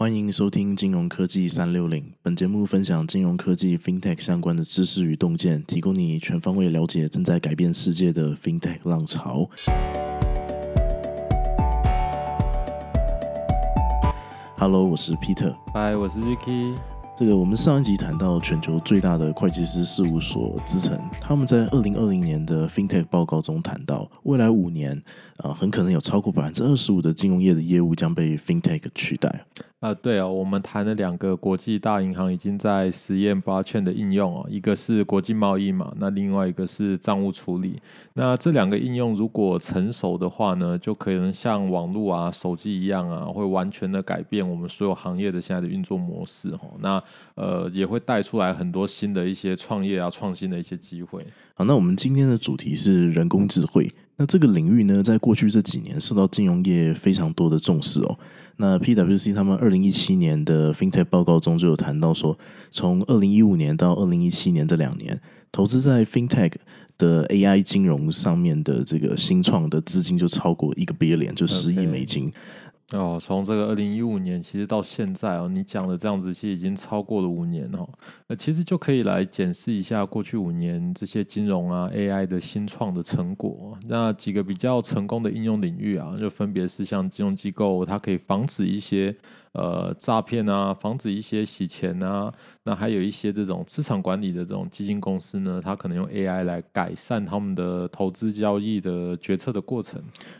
欢迎收听金融科技三六零。本节目分享金融科技 FinTech 相关的知识与洞见，提供你全方位了解正在改变世界的 FinTech 浪潮。Hello，我是 Peter。嗨，我是 Ricky。这个我们上一集谈到全球最大的会计师事务所资诚，他们在二零二零年的 FinTech 报告中谈到，未来五年啊，很可能有超过百分之二十五的金融业的业务将被 FinTech 取代。啊，对哦，我们谈了两个国际大银行已经在实验区块链的应用哦，一个是国际贸易嘛，那另外一个是账务处理。那这两个应用如果成熟的话呢，就可能像网络啊、手机一样啊，会完全的改变我们所有行业的现在的运作模式哦。那呃，也会带出来很多新的一些创业啊、创新的一些机会。好，那我们今天的主题是人工智慧。那这个领域呢，在过去这几年受到金融业非常多的重视哦。那 PWC 他们二零一七年的 FinTech 报告中就有谈到说，从二零一五年到二零一七年这两年，投资在 FinTech 的 AI 金融上面的这个新创的资金就超过一个 billion，就十亿美金。哦，从这个二零一五年其实到现在哦，你讲的这样子其实已经超过了五年哦。那其实就可以来检视一下过去五年这些金融啊 AI 的新创的成果。那几个比较成功的应用领域啊，就分别是像金融机构，它可以防止一些。呃，诈骗啊，防止一些洗钱啊，那还有一些这种资产管理的这种基金公司呢，它可能用 AI 来改善他们的投资交易的决策的过程。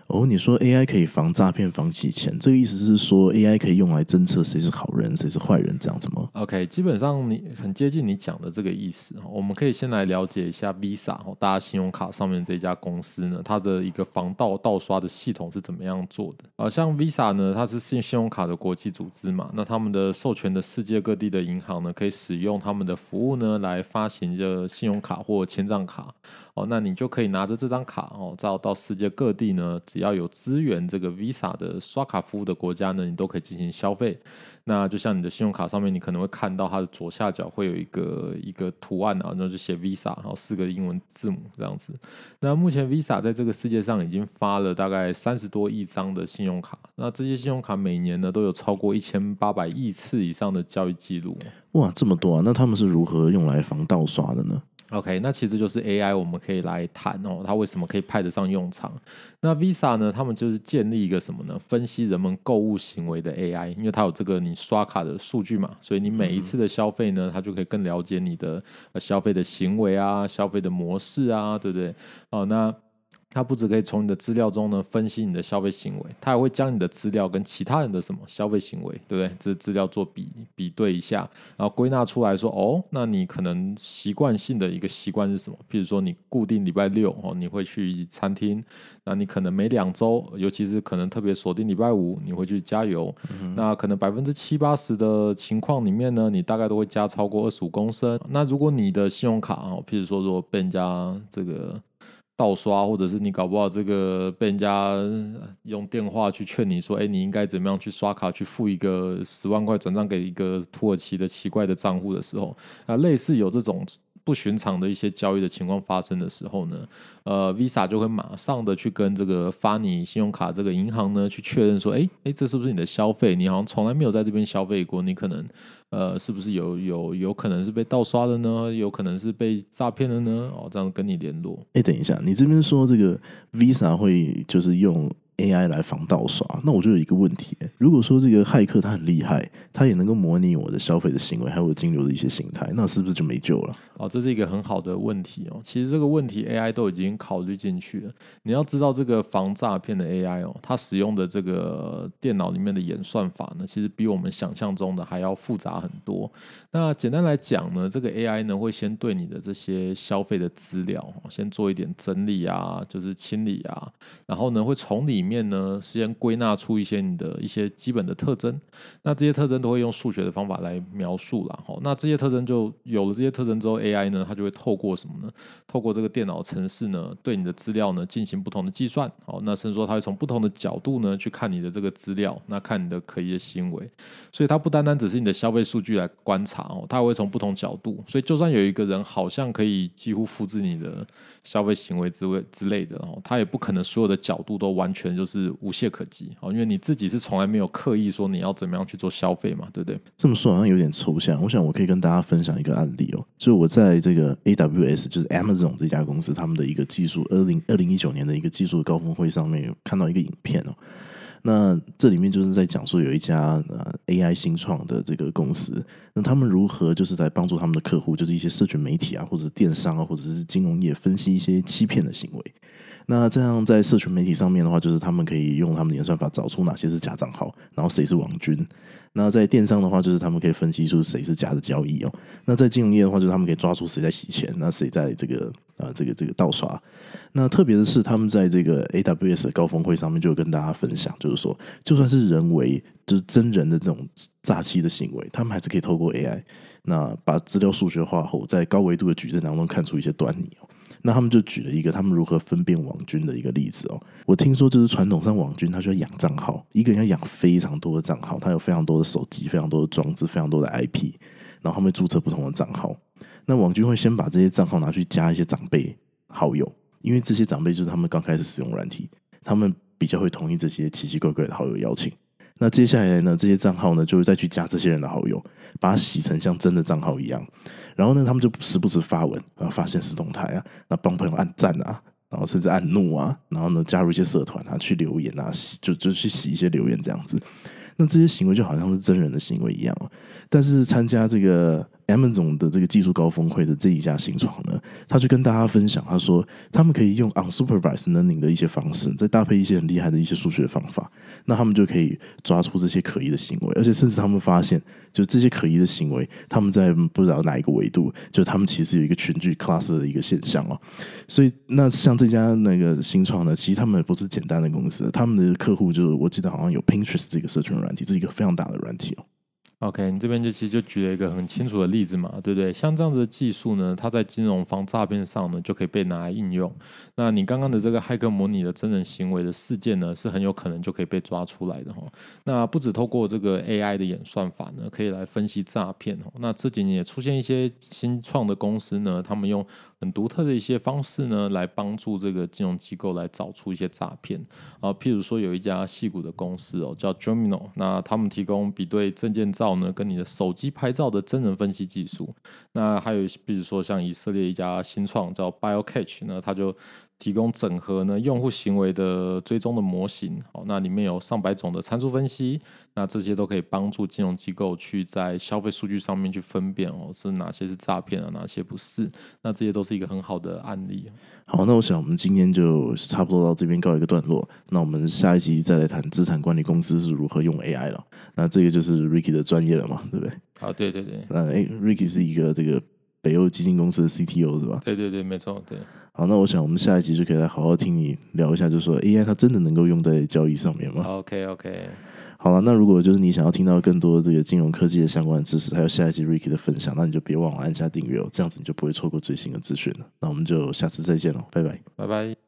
哦，你说 AI 可以防诈骗、防洗钱，这个意思是说 AI 可以用来侦测谁是好人、谁是坏人这样子吗？OK，基本上你很接近你讲的这个意思。我们可以先来了解一下 Visa 哦，大家信用卡上面这家公司呢，它的一个防盗盗刷的系统是怎么样做的？啊，像 Visa 呢，它是信信用卡的国际组织嘛，那他们的授权的世界各地的银行呢，可以使用他们的服务呢，来发行这信用卡或千账卡。哦，那你就可以拿着这张卡哦，到到世界各地呢，只要有支援这个 Visa 的刷卡服务的国家呢，你都可以进行消费。那就像你的信用卡上面，你可能会看到它的左下角会有一个一个图案啊，那就写 Visa，然后四个英文字母这样子。那目前 Visa 在这个世界上已经发了大概三十多亿张的信用卡，那这些信用卡每年呢都有超过一千八百亿次以上的交易记录。哇，这么多啊！那他们是如何用来防盗刷的呢？OK，那其实就是 AI，我们可以来谈哦，它为什么可以派得上用场？那 Visa 呢？他们就是建立一个什么呢？分析人们购物行为的 AI，因为它有这个你刷卡的数据嘛，所以你每一次的消费呢，它就可以更了解你的消费的行为啊，消费的模式啊，对不对？哦，那。它不只可以从你的资料中呢分析你的消费行为，它还会将你的资料跟其他人的什么消费行为，对不对？这资料做比比对一下，然后归纳出来说，哦，那你可能习惯性的一个习惯是什么？譬如说你固定礼拜六哦，你会去餐厅，那你可能每两周，尤其是可能特别锁定礼拜五，你会去加油。那可能百分之七八十的情况里面呢，你大概都会加超过二十五公升。那如果你的信用卡哦，譬如说如果被人家这个。盗刷，或者是你搞不好这个被人家用电话去劝你说，哎，你应该怎么样去刷卡去付一个十万块转账给一个土耳其的奇怪的账户的时候，啊，类似有这种。不寻常的一些交易的情况发生的时候呢，呃，Visa 就会马上的去跟这个发你信用卡这个银行呢去确认说，哎哎，这是不是你的消费？你好像从来没有在这边消费过，你可能呃，是不是有有有可能是被盗刷的呢？有可能是被诈骗的呢？哦，这样跟你联络。哎，等一下，你这边说这个 Visa 会就是用。AI 来防盗刷，那我就有一个问题：如果说这个骇客他很厉害，他也能够模拟我的消费的行为，还有金流的一些形态，那是不是就没救了？哦，这是一个很好的问题哦。其实这个问题 AI 都已经考虑进去了。你要知道，这个防诈骗的 AI 哦，它使用的这个电脑里面的演算法呢，其实比我们想象中的还要复杂很多。那简单来讲呢，这个 AI 呢会先对你的这些消费的资料先做一点整理啊，就是清理啊，然后呢会从里面面呢，先归纳出一些你的一些基本的特征，那这些特征都会用数学的方法来描述了。好，那这些特征就有了这些特征之后，AI 呢，它就会透过什么呢？透过这个电脑程式呢，对你的资料呢进行不同的计算。好，那甚至说它会从不同的角度呢去看你的这个资料，那看你的可疑的行为。所以它不单单只是你的消费数据来观察哦，它会从不同角度。所以就算有一个人好像可以几乎复制你的消费行为之类之类的哦，他也不可能所有的角度都完全。就是无懈可击哦，因为你自己是从来没有刻意说你要怎么样去做消费嘛，对不对？这么说好像有点抽象。我想我可以跟大家分享一个案例哦，就是我在这个 AWS，就是 Amazon 这家公司他们的一个技术二零二零一九年的一个技术高峰会上面有看到一个影片哦。那这里面就是在讲说有一家呃 AI 新创的这个公司，那他们如何就是在帮助他们的客户，就是一些社群媒体啊，或者是电商啊，或者是金融业分析一些欺骗的行为。那这样在社群媒体上面的话，就是他们可以用他们的演算法找出哪些是假账号，然后谁是网军。那在电商的话，就是他们可以分析出谁是假的交易哦。那在金融业的话，就是他们可以抓住谁在洗钱，那谁在这个啊这个这个盗刷。那特别的是，他们在这个 AWS 的高峰会上面就跟大家分享，就是说，就算是人为就是真人的这种诈欺的行为，他们还是可以透过 AI，那把资料数学化后，在高维度的矩阵当中看出一些端倪哦。那他们就举了一个他们如何分辨网军的一个例子哦。我听说就是传统上网军他需要养账号，一个人要养非常多的账号，他有非常多的手机、非常多的装置、非常多的 IP，然后他们注册不同的账号。那网军会先把这些账号拿去加一些长辈好友，因为这些长辈就是他们刚开始使用软体，他们比较会同意这些奇奇怪怪的好友邀请。那接下来呢，这些账号呢就会再去加这些人的好友，把它洗成像真的账号一样。然后呢，他们就时不时发文啊，发现实动态啊，那帮朋友按赞啊，然后甚至按怒啊，然后呢加入一些社团啊，去留言啊，就就去洗一些留言这样子。那这些行为就好像是真人的行为一样哦。但是参加这个。Amazon 的这个技术高峰会的这一家新创呢，他就跟大家分享，他说他们可以用 unsupervised learning 的一些方式，再搭配一些很厉害的一些数学方法，那他们就可以抓出这些可疑的行为，而且甚至他们发现，就这些可疑的行为，他们在不知道哪一个维度，就他们其实有一个群聚 class 的一个现象哦。所以那像这家那个新创呢，其实他们不是简单的公司，他们的客户就是我记得好像有 Pinterest 这个社群软体，这是一个非常大的软体哦。OK，你这边就其实就举了一个很清楚的例子嘛，对不对？像这样子的技术呢，它在金融防诈骗上呢，就可以被拿来应用。那你刚刚的这个骇客模拟的真人行为的事件呢，是很有可能就可以被抓出来的哈。那不止透过这个 AI 的演算法呢，可以来分析诈骗哦。那这几年也出现一些新创的公司呢，他们用很独特的一些方式呢，来帮助这个金融机构来找出一些诈骗啊。譬如说有一家戏股的公司哦，叫 Gemino，那他们提供比对证件照。呢，跟你的手机拍照的真人分析技术，那还有比如说像以色列一家新创叫 BioCatch，那他就提供整合呢用户行为的追踪的模型，好，那里面有上百种的参数分析，那这些都可以帮助金融机构去在消费数据上面去分辨哦，是哪些是诈骗啊，哪些不是，那这些都是一个很好的案例。好，那我想我们今天就差不多到这边告一个段落。那我们下一集再来谈资产管理公司是如何用 AI 了。那这个就是 Ricky 的专业了嘛，对不对？好，对对对。那哎，Ricky 是一个这个北欧基金公司的 CTO 是吧？对对对，没错。对。好，那我想我们下一集就可以来好好听你聊一下，就是说 AI 它真的能够用在交易上面吗？OK OK。好了，那如果就是你想要听到更多这个金融科技的相关知识，还有下一集 Ricky 的分享，那你就别忘了按下订阅哦，这样子你就不会错过最新的资讯了。那我们就下次再见喽，拜拜，拜拜。